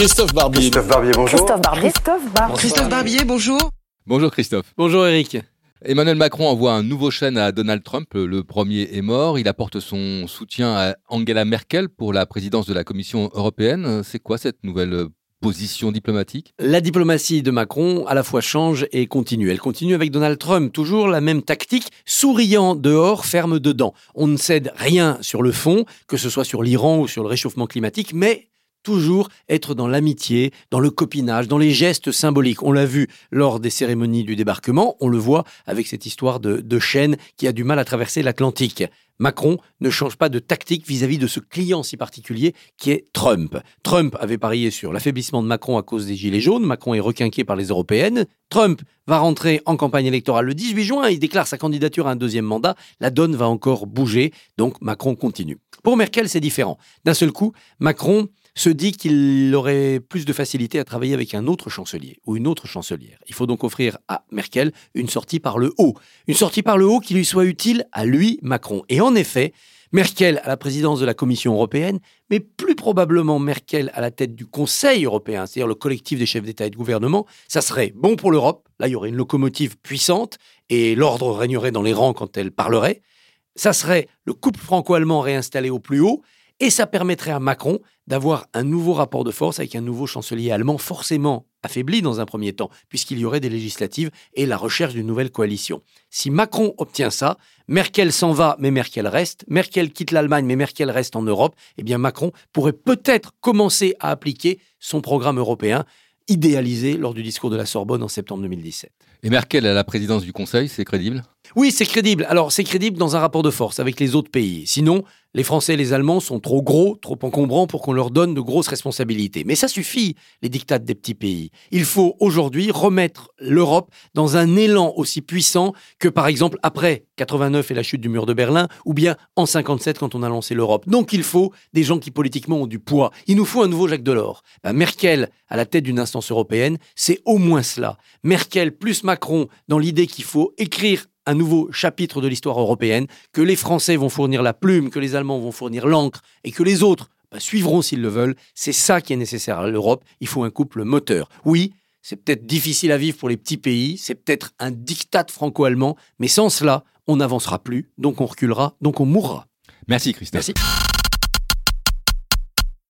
Christophe Barbier. Christophe Barbier, bonjour. Christophe Barbier. Christophe Barbier. Christophe Barbier, bonjour. Bonjour Christophe. Bonjour Eric. Emmanuel Macron envoie un nouveau chêne à Donald Trump. Le premier est mort. Il apporte son soutien à Angela Merkel pour la présidence de la Commission européenne. C'est quoi cette nouvelle position diplomatique? La diplomatie de Macron à la fois change et continue. Elle continue avec Donald Trump, toujours la même tactique, souriant dehors, ferme dedans. On ne cède rien sur le fond, que ce soit sur l'Iran ou sur le réchauffement climatique, mais toujours être dans l'amitié, dans le copinage, dans les gestes symboliques. On l'a vu lors des cérémonies du débarquement, on le voit avec cette histoire de, de qui a du mal à traverser l'Atlantique. Macron ne change pas de tactique vis-à-vis de ce client si particulier qui est Trump. Trump avait parié sur l'affaiblissement de Macron à cause des Gilets jaunes. Macron est requinqué par les européennes. Trump va rentrer en campagne électorale le 18 juin. Il déclare sa candidature à un deuxième mandat. La donne va encore bouger. Donc Macron continue. Pour Merkel, c'est différent. D'un seul coup, Macron se dit qu'il aurait plus de facilité à travailler avec un autre chancelier ou une autre chancelière. Il faut donc offrir à Merkel une sortie par le haut. Une sortie par le haut qui lui soit utile à lui, Macron. Et en effet, Merkel à la présidence de la Commission européenne, mais plus probablement Merkel à la tête du Conseil européen, c'est-à-dire le collectif des chefs d'État et de gouvernement, ça serait bon pour l'Europe. Là, il y aurait une locomotive puissante et l'ordre régnerait dans les rangs quand elle parlerait. Ça serait le couple franco-allemand réinstallé au plus haut et ça permettrait à Macron d'avoir un nouveau rapport de force avec un nouveau chancelier allemand forcément affaibli dans un premier temps, puisqu'il y aurait des législatives et la recherche d'une nouvelle coalition. Si Macron obtient ça, Merkel s'en va, mais Merkel reste, Merkel quitte l'Allemagne, mais Merkel reste en Europe, eh bien Macron pourrait peut-être commencer à appliquer son programme européen idéalisé lors du discours de la Sorbonne en septembre 2017. Et Merkel à la présidence du Conseil, c'est crédible? Oui, c'est crédible. Alors, c'est crédible dans un rapport de force avec les autres pays. Sinon, les Français et les Allemands sont trop gros, trop encombrants pour qu'on leur donne de grosses responsabilités. Mais ça suffit, les dictats des petits pays. Il faut aujourd'hui remettre l'Europe dans un élan aussi puissant que, par exemple, après 89 et la chute du mur de Berlin, ou bien en 57 quand on a lancé l'Europe. Donc il faut des gens qui politiquement ont du poids. Il nous faut un nouveau Jacques Delors. Ben, Merkel à la tête d'une instance européenne, c'est au moins cela. Merkel plus Macron dans l'idée qu'il faut écrire un nouveau chapitre de l'histoire européenne, que les Français vont fournir la plume, que les Allemands vont fournir l'encre, et que les autres bah, suivront s'ils le veulent. C'est ça qui est nécessaire à l'Europe. Il faut un couple moteur. Oui, c'est peut-être difficile à vivre pour les petits pays, c'est peut-être un diktat franco-allemand, mais sans cela, on n'avancera plus, donc on reculera, donc on mourra. Merci Christophe. Merci.